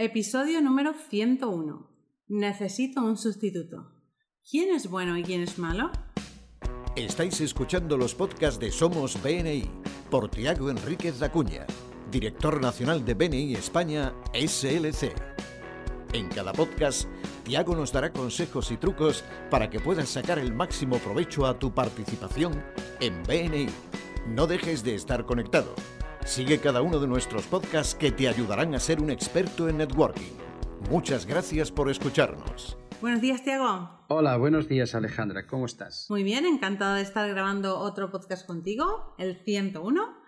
Episodio número 101. Necesito un sustituto. ¿Quién es bueno y quién es malo? Estáis escuchando los podcasts de Somos BNI por Tiago Enríquez Acuña, director nacional de BNI España SLC. En cada podcast, Tiago nos dará consejos y trucos para que puedas sacar el máximo provecho a tu participación en BNI. No dejes de estar conectado. Sigue cada uno de nuestros podcasts que te ayudarán a ser un experto en networking. Muchas gracias por escucharnos. Buenos días, Tiago. Hola, buenos días, Alejandra. ¿Cómo estás? Muy bien, encantada de estar grabando otro podcast contigo, el 101.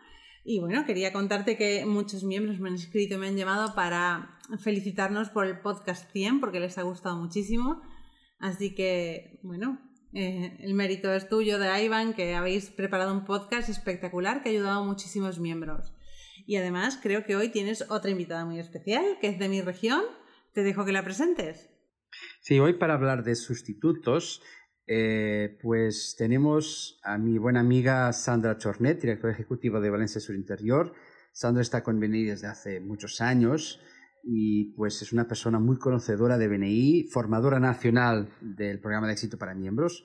Y bueno, quería contarte que muchos miembros me han escrito y me han llamado para felicitarnos por el podcast 100 porque les ha gustado muchísimo. Así que, bueno, eh, el mérito es tuyo de Ivan, que habéis preparado un podcast espectacular que ha ayudado a muchísimos miembros. Y además creo que hoy tienes otra invitada muy especial, que es de mi región. Te dejo que la presentes. Sí, hoy para hablar de sustitutos, eh, pues tenemos a mi buena amiga Sandra Chornet, directora ejecutiva de Valencia Sur Interior. Sandra está con desde hace muchos años y pues es una persona muy conocedora de BNI, formadora nacional del programa de éxito para miembros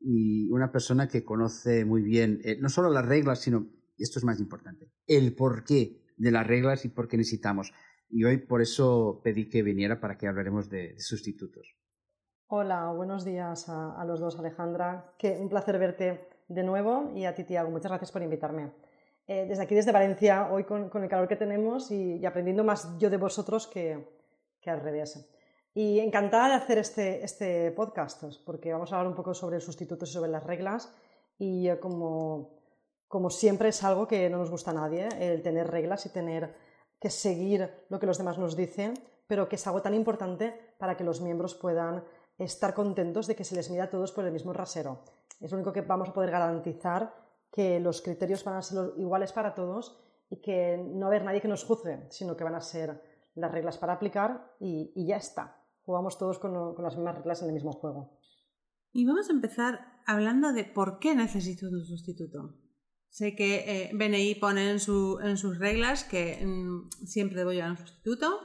y una persona que conoce muy bien eh, no solo las reglas, sino, esto es más importante, el porqué de las reglas y por qué necesitamos. Y hoy por eso pedí que viniera para que hablaremos de, sustitutos. Hola, buenos días a, a, los dos, Alejandra. Que un placer verte de nuevo y a ti, Tiago. Muchas gracias por invitarme. Eh, desde aquí, desde Valencia, hoy con, con el calor que tenemos y, y, aprendiendo más yo de vosotros que, que, al revés. Y encantada de hacer este, este podcast, porque vamos a hablar un poco sobre sustitutos y sobre las reglas. Y como, como siempre es algo que no nos gusta a nadie, el tener reglas y tener que seguir lo que los demás nos dicen, pero que es algo tan importante para que los miembros puedan estar contentos de que se les mira a todos por el mismo rasero. Es lo único que vamos a poder garantizar que los criterios van a ser iguales para todos y que no va a haber nadie que nos juzgue, sino que van a ser las reglas para aplicar y, ya está. Jugamos todos con, las mismas reglas en el mismo juego. Y vamos a empezar hablando de por qué necesito un sustituto. Sé que eh, BNI pone en, sus reglas que mm, siempre debo llevar un sustituto,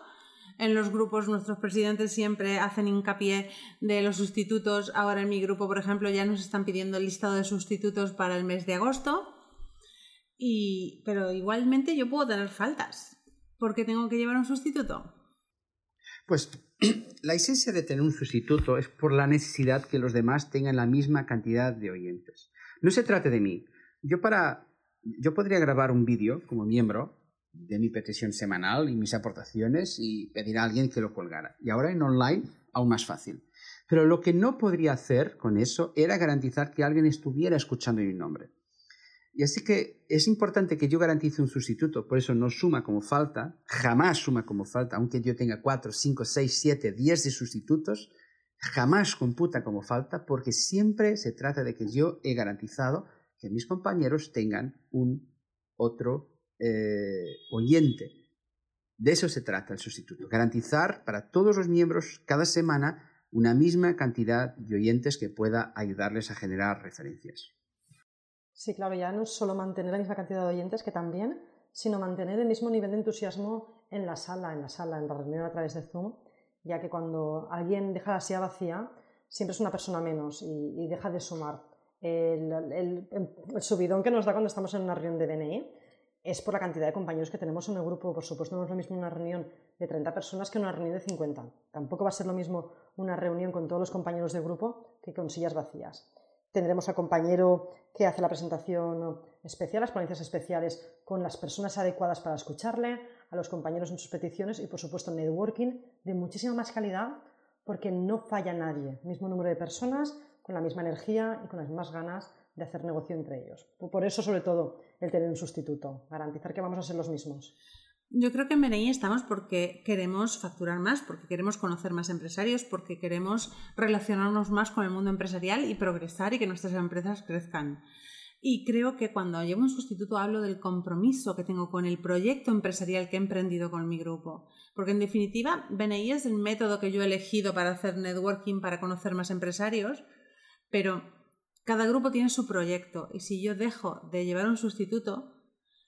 en los grupos nuestros presidentes siempre hacen hincapié de los sustitutos. Ahora en mi grupo, por ejemplo, ya nos están pidiendo el listado de sustitutos para el mes de agosto. Y, pero igualmente yo puedo tener faltas. ¿Por qué tengo que llevar un sustituto? Pues la esencia de tener un sustituto es por la necesidad que los demás tengan la misma cantidad de oyentes. No se trate de mí. Yo para yo podría grabar un vídeo como miembro de mi petición semanal y mis aportaciones y pedir a alguien que lo colgara. Y ahora en online, aún más fácil. Pero lo que no podría hacer con eso era garantizar que alguien estuviera escuchando mi nombre. Y así que es importante que yo garantice un sustituto, por eso no suma como falta, jamás suma como falta, aunque yo tenga 4, 5, 6, 7, 10 de sustitutos, jamás computa como falta porque siempre se trata de que yo he garantizado que mis compañeros tengan un otro eh, oyente. De eso se trata el sustituto, garantizar para todos los miembros cada semana una misma cantidad de oyentes que pueda ayudarles a generar referencias. Sí, claro, ya no es solo mantener la misma cantidad de oyentes, que también, sino mantener el mismo nivel de entusiasmo en la sala, en la sala, en la reunión a través de Zoom, ya que cuando alguien deja la silla vacía, siempre es una persona menos y, deja de sumar. El, subidón que nos da cuando estamos en una reunión de BNI es por la cantidad de compañeros que tenemos en el grupo. Por supuesto, no es lo mismo una reunión de 30 personas que una reunión de 50. Tampoco va a ser lo mismo una reunión con todos los compañeros de grupo que con sillas vacías. Tendremos al compañero que hace la presentación especial, las ponencias especiales con las personas adecuadas para escucharle, a los compañeros en sus peticiones y, por supuesto, networking de muchísima más calidad porque no falla nadie. Mismo número de personas, con la misma energía y con las mismas ganas de hacer negocio entre ellos. Por eso, sobre todo, el tener un sustituto, garantizar que vamos a ser los mismos. Yo creo que en BNI estamos porque queremos facturar más, porque queremos conocer más empresarios, porque queremos relacionarnos más con el mundo empresarial y progresar y que nuestras empresas crezcan. Y creo que cuando llevo un sustituto hablo del compromiso que tengo con el proyecto empresarial que he emprendido con mi grupo. Porque en definitiva, BNI es el método que yo he elegido para hacer networking, para conocer más empresarios, pero cada grupo tiene su proyecto y si yo dejo de llevar un sustituto,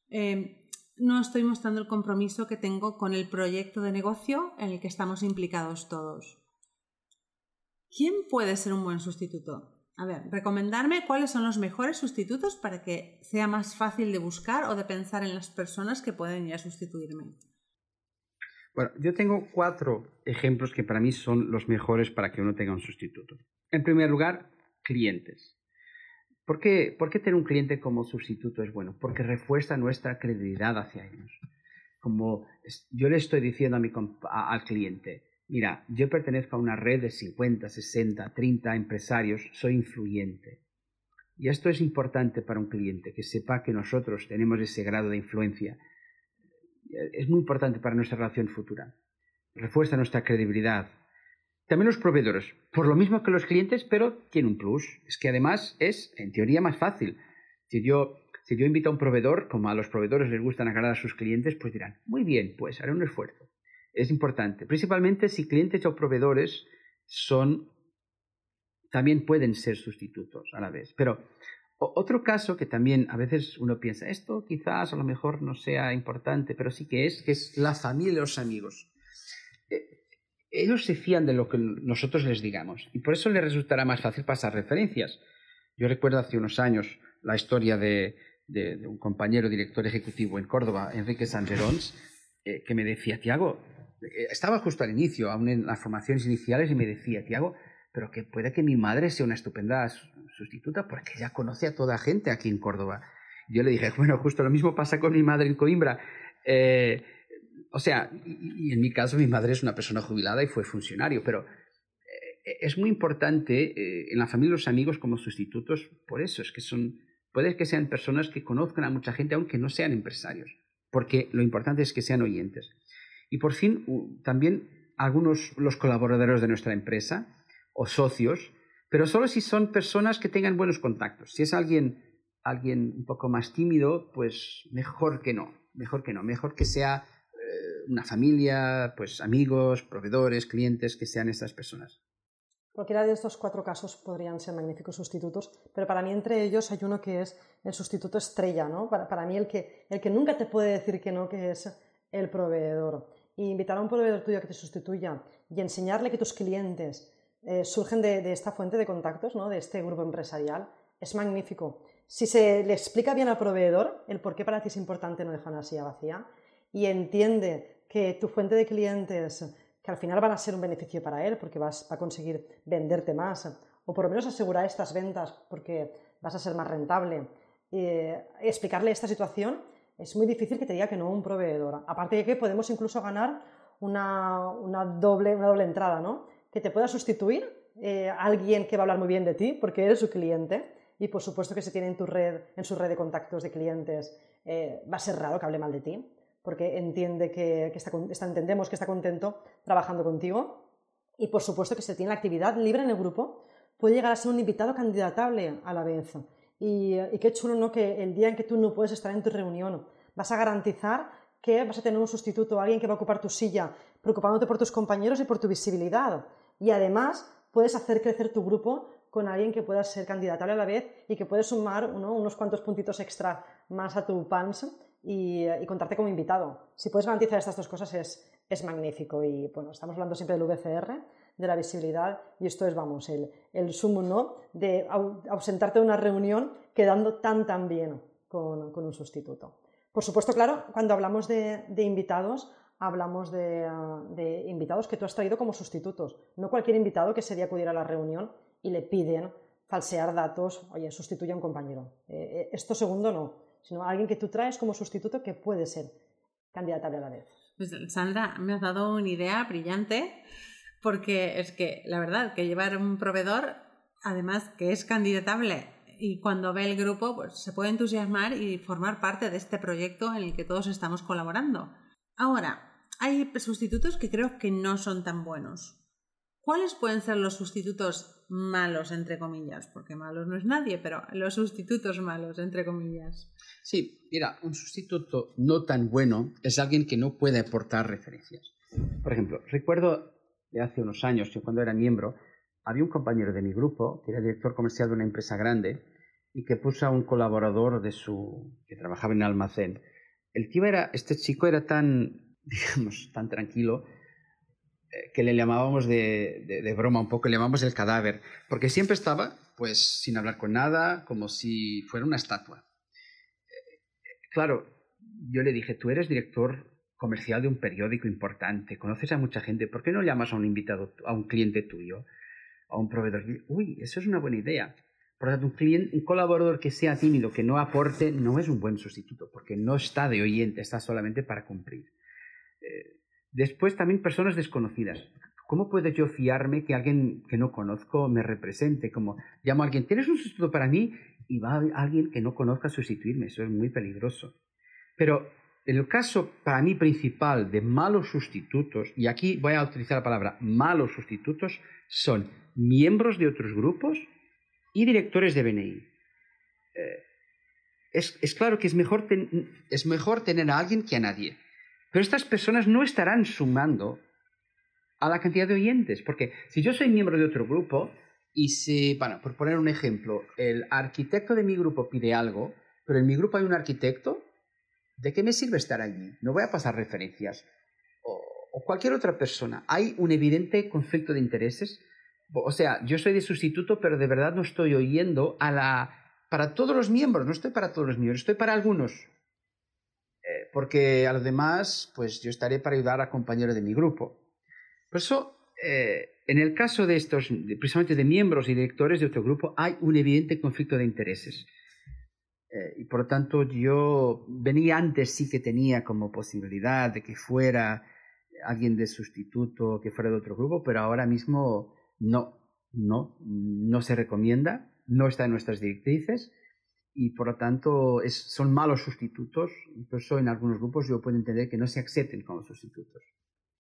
eh, no estoy mostrando el compromiso que tengo con el proyecto de negocio en el que estamos implicados todos. ¿Quién puede ser un buen sustituto? A ver, recomendarme cuáles son los mejores sustitutos para que sea más fácil de buscar o de pensar en las personas que pueden ir a sustituirme. Bueno, yo tengo cuatro ejemplos que para mí son los mejores para que uno tenga un sustituto. En primer lugar, clientes. ¿Por qué, ¿Por qué tener un cliente como sustituto es bueno? Porque refuerza nuestra credibilidad hacia ellos. Como yo le estoy diciendo a mi, al cliente, mira, yo pertenezco a una red de 50, 60, 30 empresarios, soy influyente. Y esto es importante para un cliente, que sepa que nosotros tenemos ese grado de influencia. Es muy importante para nuestra relación futura. Refuerza nuestra credibilidad, también los proveedores, por lo mismo que los clientes, pero tiene un plus. Es que además es, en teoría, más fácil. Si yo, si yo invito a un proveedor, como a los proveedores les gustan agradar a sus clientes, pues dirán, muy bien, pues haré un esfuerzo. Es importante, principalmente si clientes o proveedores son, también pueden ser sustitutos a la vez. Pero otro caso que también a veces uno piensa, esto quizás a lo mejor no sea importante, pero sí que es, que es la familia y los amigos ellos se fían de lo que nosotros les digamos y por eso les resultará más fácil pasar referencias. Yo recuerdo hace unos años la historia de, un compañero director ejecutivo en Córdoba, Enrique Sangerons, eh, que me decía, Tiago, eh, estaba justo al inicio, aún en las formaciones iniciales, y me decía, Tiago, pero que puede que mi madre sea una estupenda sustituta porque ella conoce a toda gente aquí en Córdoba. Yo le dije, bueno, justo lo mismo pasa con mi madre en Coimbra. Eh, o sea, y, en mi caso mi madre es una persona jubilada y fue funcionario, pero eh, es muy importante eh, en la familia los amigos como sustitutos por eso, es que son, puede que sean personas que conozcan a mucha gente aunque no sean empresarios, porque lo importante es que sean oyentes. Y por fin, también algunos los colaboradores de nuestra empresa o socios, pero solo si son personas que tengan buenos contactos. Si es alguien, alguien un poco más tímido, pues mejor que no, mejor que no, mejor que sea una familia, pues amigos, proveedores, clientes, que sean estas personas. Cualquiera de estos cuatro casos podrían ser magníficos sustitutos, pero para mí entre ellos hay uno que es el sustituto estrella, ¿no? Para, mí el que, el que nunca te puede decir que no, que es el proveedor. Y invitar a un proveedor tuyo a que te sustituya y enseñarle que tus clientes eh, surgen de, de, esta fuente de contactos, ¿no? de este grupo empresarial, es magnífico. Si se le explica bien al proveedor el por qué para ti es importante no dejar una silla vacía y entiende que tu fuente de clientes, que al final van a ser un beneficio para él porque vas a conseguir venderte más, o por lo menos asegurar estas ventas porque vas a ser más rentable, eh, explicarle esta situación, es muy difícil que te diga que no un proveedor. Aparte de que podemos incluso ganar una, doble, una doble entrada, ¿no? Que te pueda sustituir eh, alguien que va a hablar muy bien de ti porque eres su cliente y por supuesto que si tiene en, tu red, en su red de contactos de clientes, eh, va a ser raro que hable mal de ti porque entiende que, está, entendemos que está contento trabajando contigo. Y por supuesto que se tiene la actividad libre en el grupo, puede llegar a ser un invitado candidatable a la vez. Y, qué chulo, ¿no? Que el día en que tú no puedes estar en tu reunión, vas a garantizar que vas a tener un sustituto, alguien que va a ocupar tu silla, preocupándote por tus compañeros y por tu visibilidad. Y además puedes hacer crecer tu grupo con alguien que pueda ser candidatable a la vez y que puede sumar unos cuantos puntitos extra más a tu PANS y, contarte como invitado. Si puedes garantizar estas dos cosas es, es magnífico. Y bueno, estamos hablando siempre del VCR, de la visibilidad, y esto es, vamos, el, el sumo ¿no? de ausentarte de una reunión quedando tan tan bien con, con un sustituto. Por supuesto, claro, cuando hablamos de, de invitados, hablamos de, de, invitados que tú has traído como sustitutos. No cualquier invitado que sería acudir a la reunión y le piden falsear datos, oye, sustituye a un compañero. Eh, eh, esto segundo no sino alguien que tú traes como sustituto que puede ser candidatable a la vez. Pues Sandra, me has dado una idea brillante porque es que la verdad que llevar un proveedor, además que es candidatable y cuando ve el grupo, pues se puede entusiasmar y formar parte de este proyecto en el que todos estamos colaborando. Ahora, hay sustitutos que creo que no son tan buenos. ¿Cuáles pueden ser los sustitutos malos, entre comillas? Porque malos no es nadie, pero los sustitutos malos, entre comillas. Sí, mira, un sustituto no tan bueno es alguien que no puede aportar referencias. Por ejemplo, recuerdo de hace unos años, yo cuando era miembro, había un compañero de mi grupo que era director comercial de una empresa grande y que puso a un colaborador de su que trabajaba en el almacén el tío era, este chico era tan, digamos, tan tranquilo que le llamábamos de, broma un poco, le llamábamos el cadáver, porque siempre estaba, pues, sin hablar con nada, como si fuera una estatua. Eh, claro, yo le dije, tú eres director comercial de un periódico importante, conoces a mucha gente, ¿por qué no llamas a un invitado, a un cliente tuyo, a un proveedor? Uy, eso es una buena idea. Por lo tanto, un, cliente, un colaborador que sea tímido, que no aporte, no es un buen sustituto, porque no está de oyente, está solamente para cumplir. Eh, después también personas desconocidas. ¿Cómo puedo yo fiarme que alguien que no conozco me represente? Como llamo a alguien, ¿tienes un sustituto para mí? Y va alguien que no conozca a sustituirme. Eso es muy peligroso. Pero el caso para mí principal de malos sustitutos, y aquí voy a utilizar la palabra malos sustitutos, son miembros de otros grupos y directores de BNI. Eh, es, claro que es mejor, es mejor tener a alguien que a nadie, pero estas personas no estarán sumando a la cantidad de oyentes, porque si yo soy miembro de otro grupo y si, bueno, por poner un ejemplo, el arquitecto de mi grupo pide algo, pero en mi grupo hay un arquitecto, ¿de qué me sirve estar allí? No voy a pasar referencias. o cualquier otra persona. Hay un evidente conflicto de intereses o sea, yo soy de sustituto, pero de verdad no estoy oyendo a la para todos los miembros, no estoy para todos los miembros, estoy para algunos. Porque a los demás, pues yo estaré para ayudar a compañeros de mi grupo. Por eso, eh, en el caso de estos, precisamente de miembros y directores de otro grupo, hay un evidente conflicto de intereses. Eh, y por lo tanto, yo venía antes, sí que tenía como posibilidad de que fuera alguien de sustituto, que fuera de otro grupo, pero ahora mismo no, no, no se recomienda, no está en nuestras directrices y por lo tanto son malos sustitutos. Incluso en algunos grupos yo puedo entender que no se acepten como sustitutos.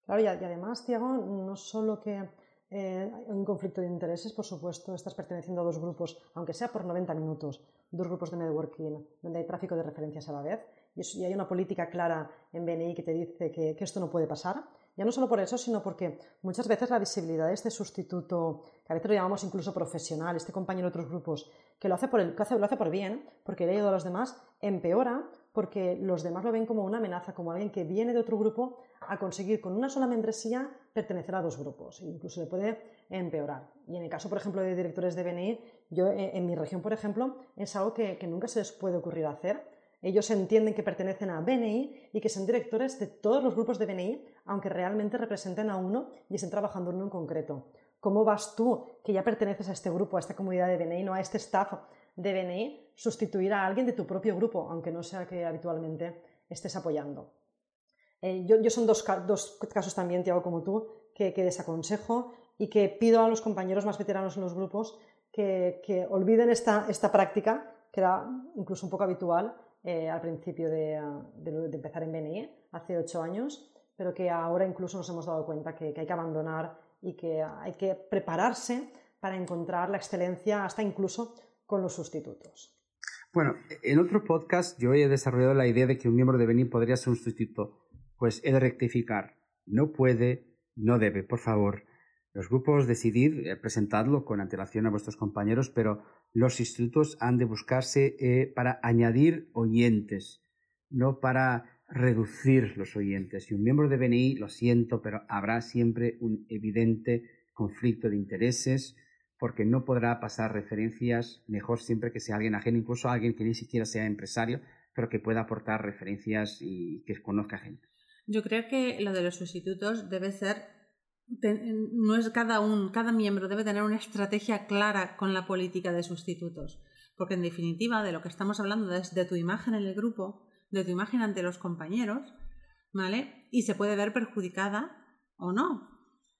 Claro, y, además, Tiago, no solo que eh, hay un conflicto de intereses, por supuesto, estás perteneciendo a dos grupos, aunque sea por 90 minutos, dos grupos de networking donde hay tráfico de referencias a la vez, y, hay una política clara en BNI que te dice que esto no puede pasar ya no solo por eso, sino porque muchas veces la visibilidad de este sustituto, que a veces lo llamamos incluso profesional, este compañero de otros grupos, que lo hace por, el, lo hace por bien, porque le ayuda a los demás, empeora porque los demás lo ven como una amenaza, como alguien que viene de otro grupo a conseguir con una sola membresía pertenecer a dos grupos. E incluso le puede empeorar. Y en el caso, por ejemplo, de directores de BNI, yo eh, en mi región, por ejemplo, es algo que, que nunca se les puede ocurrir hacer ellos entienden que pertenecen a BNI y que son directores de todos los grupos de BNI, aunque realmente representen a uno y estén trabajando en uno en concreto. ¿Cómo vas tú, que ya perteneces a este grupo, a esta comunidad de BNI, no a este staff de BNI, sustituir a alguien de tu propio grupo, aunque no sea que habitualmente estés apoyando? Eh, yo, son dos, casos también, Tiago, como tú, que, desaconsejo y que pido a los compañeros más veteranos en los grupos que, olviden esta, esta práctica, que era incluso un poco habitual, eh, al principio de, empezar en BNI, hace ocho años, pero que ahora incluso nos hemos dado cuenta que, hay que abandonar y que hay que prepararse para encontrar la excelencia hasta incluso con los sustitutos. Bueno, en otro podcast yo he desarrollado la idea de que un miembro de BNI podría ser un sustituto. Pues he de rectificar. No puede, no debe, por favor. Los grupos decidid eh, presentadlo con antelación a vuestros compañeros, pero los institutos han de buscarse eh, para añadir oyentes, no para reducir los oyentes. Y un miembro de BNI, lo siento, pero habrá siempre un evidente conflicto de intereses porque no podrá pasar referencias, mejor siempre que sea alguien ajeno, incluso alguien que ni siquiera sea empresario, pero que pueda aportar referencias y que conozca gente. Yo creo que lo de los sustitutos debe ser no es cada un, cada miembro debe tener una estrategia clara con la política de sustitutos, porque en definitiva de lo que estamos hablando es de tu imagen en el grupo, de tu imagen ante los compañeros, ¿vale? Y se puede ver perjudicada o no.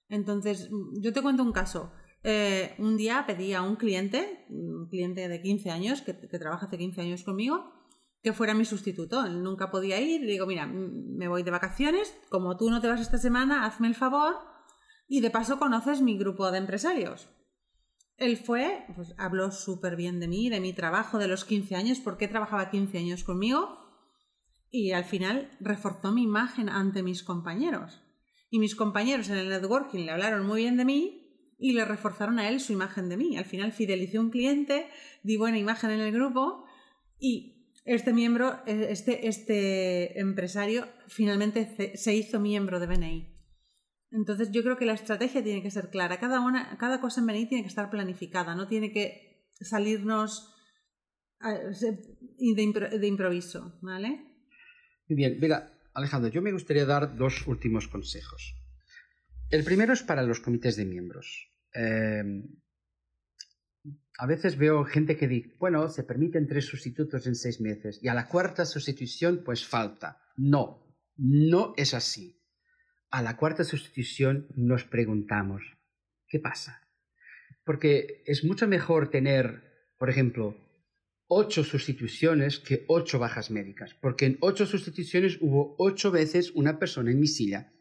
Entonces, yo te cuento un caso. Eh, un día pedí a un cliente, un cliente de 15 años, que, que trabaja hace 15 años conmigo, que fuera mi sustituto. Él nunca podía ir. Le digo, mira, me voy de vacaciones, como tú no te vas esta semana, hazme el favor y de paso conoces mi grupo de empresarios. Él fue, pues habló súper bien de mí, de mi trabajo, de los 15 años, porque trabajaba 15 años conmigo y al final reforzó mi imagen ante mis compañeros. Y mis compañeros en el networking le hablaron muy bien de mí y le reforzaron a él su imagen de mí. Al final fidelicé un cliente, di buena imagen en el grupo y este miembro, eh, este, este empresario finalmente se hizo miembro de BNI. Entonces yo creo que la estrategia tiene que ser clara. Cada, una, cada cosa en BNI tiene que estar planificada, no tiene que salirnos de, improviso, ¿vale? Muy bien, mira, Alejandro, yo me gustaría dar dos últimos consejos. El primero es para los comités de miembros. Em, a veces veo gente que dice, bueno, se permiten tres sustitutos en seis meses y a la cuarta sustitución pues falta. No, no es así. A la cuarta sustitución nos preguntamos, ¿qué pasa? Porque es mucho mejor tener, por ejemplo, ocho sustituciones que ocho bajas médicas, porque en ocho sustituciones hubo ocho veces una persona en mi silla.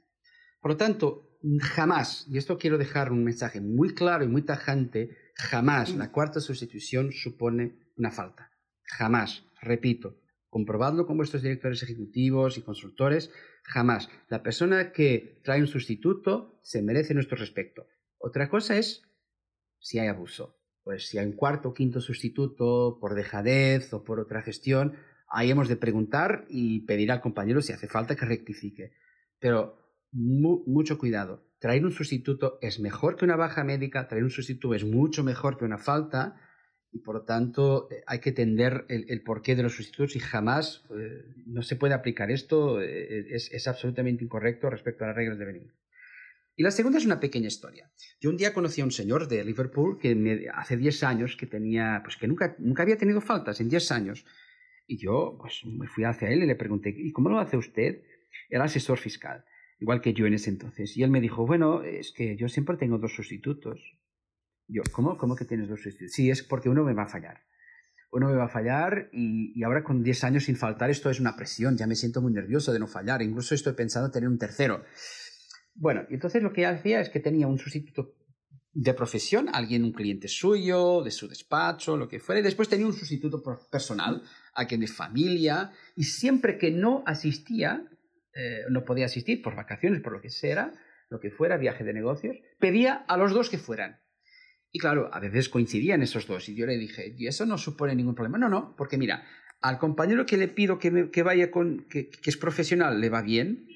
Por lo tanto, jamás, y esto quiero dejar un mensaje muy claro y muy tajante, jamás la cuarta sustitución supone una falta. Jamás, repito, comprobadlo con vuestros directores ejecutivos y consultores, jamás. La persona que trae un sustituto se merece nuestro respeto. Otra cosa es si hay abuso pues si hay un cuarto o quinto sustituto por dejadez o por otra gestión, ahí hemos de preguntar y pedir al compañero si hace falta que rectifique. Pero mucho cuidado. Traer un sustituto es mejor que una baja médica, traer un sustituto es mucho mejor que una falta y por tanto eh, hay que entender el, porqué de los sustitutos y jamás eh, no se puede aplicar esto, eh, es, es, absolutamente incorrecto respecto a las reglas de venir. Y la segunda es una pequeña historia. Yo un día conocí a un señor de Liverpool que hace 10 años que tenía, pues que nunca, nunca había tenido faltas en 10 años. Y yo pues me fui hacia él y le pregunté, ¿y cómo lo hace usted? Era asesor fiscal, igual que yo en ese entonces. Y él me dijo, bueno, es que yo siempre tengo dos sustitutos. Yo, ¿cómo? ¿Cómo que tienes dos sustitutos? Sí, es porque uno me va a fallar. Uno me va a fallar y, ahora con 10 años sin faltar esto es una presión. Ya me siento muy nervioso de no fallar. Incluso estoy pensando en tener un tercero. Bueno, entonces lo que hacía es que tenía un sustituto de profesión, alguien, un cliente suyo, de su despacho, lo que fuera, y después tenía un sustituto personal, alguien de familia, y siempre que no asistía, eh, no podía asistir por vacaciones, por lo que sea, lo que fuera, viaje de negocios, pedía a los dos que fueran. Y claro, a veces coincidían esos dos, y yo le dije, y eso no supone ningún problema. No, no, porque mira, al compañero que le pido que, que vaya con, que, que es profesional, le va bien,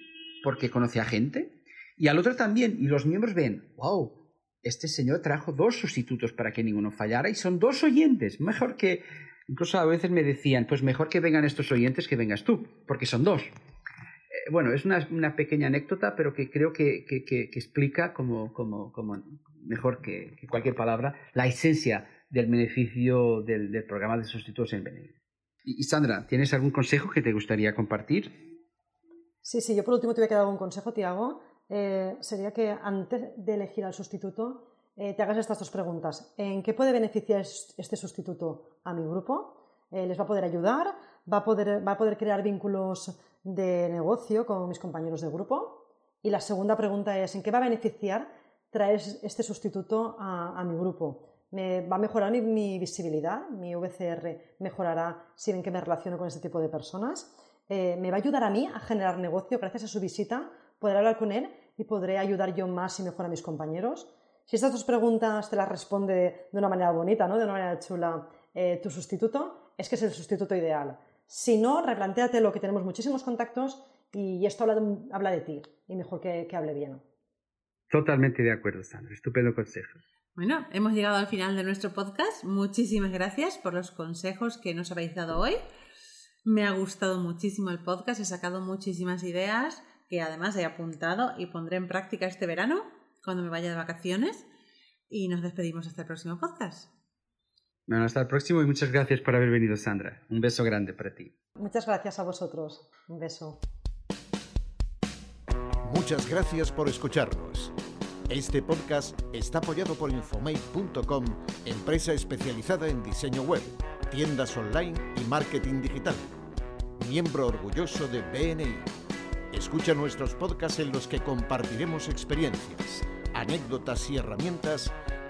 porque conoce a gente, y al otro también. Y los miembros ven, wow, este señor trajo dos sustitutos para que ninguno fallara y son dos oyentes. Mejor que, incluso a veces me decían, pues mejor que vengan estos oyentes que vengas tú, porque son dos. Bueno, es una, una, pequeña anécdota, pero que creo que, que, que, explica como, como, como mejor que, cualquier palabra la esencia del beneficio del, del programa de sustitutos en BNI. Y, y Sandra, ¿tienes algún consejo que te gustaría compartir? Sí, sí, yo por último te voy a quedar un consejo, Tiago. Eh, sería que antes de elegir al sustituto eh, te hagas estas dos preguntas. ¿En qué puede beneficiar este sustituto a mi grupo? Eh, ¿Les va a poder ayudar? ¿Va a poder, ¿Va a poder crear vínculos de negocio con mis compañeros de grupo? Y la segunda pregunta es, ¿en qué va a beneficiar traer este sustituto a, mi grupo? ¿Me va a mejorar mi, visibilidad? ¿Mi VCR mejorará si ven que me relaciono con este tipo de personas? ¿Me va a ayudar a mí a generar negocio gracias a su visita? podré hablar con él y podré ayudar yo más y mejor a mis compañeros. Si estas dos preguntas te las responde de una manera bonita, ¿no? de una manera chula, eh, tu sustituto, es que es el sustituto ideal. Si no, replantéate lo que tenemos muchísimos contactos y esto habla de, habla de ti y mejor que, que hable bien. Totalmente de acuerdo, Sandra. Estupendo consejo. Bueno, hemos llegado al final de nuestro podcast. Muchísimas gracias por los consejos que nos habéis dado hoy. Me ha gustado muchísimo el podcast, he sacado muchísimas ideas que además he apuntado y pondré en práctica este verano cuando me vaya de vacaciones. Y nos despedimos hasta el próximo podcast. Bueno, hasta el próximo y muchas gracias por haber venido, Sandra. Un beso grande para ti. Muchas gracias a vosotros. Un beso. Muchas gracias por escucharnos. Este podcast está apoyado por Infomate.com, empresa especializada en diseño web, tiendas online y marketing digital. Miembro orgulloso de BNI. Escucha nuestros podcasts en los que compartiremos experiencias, anécdotas y herramientas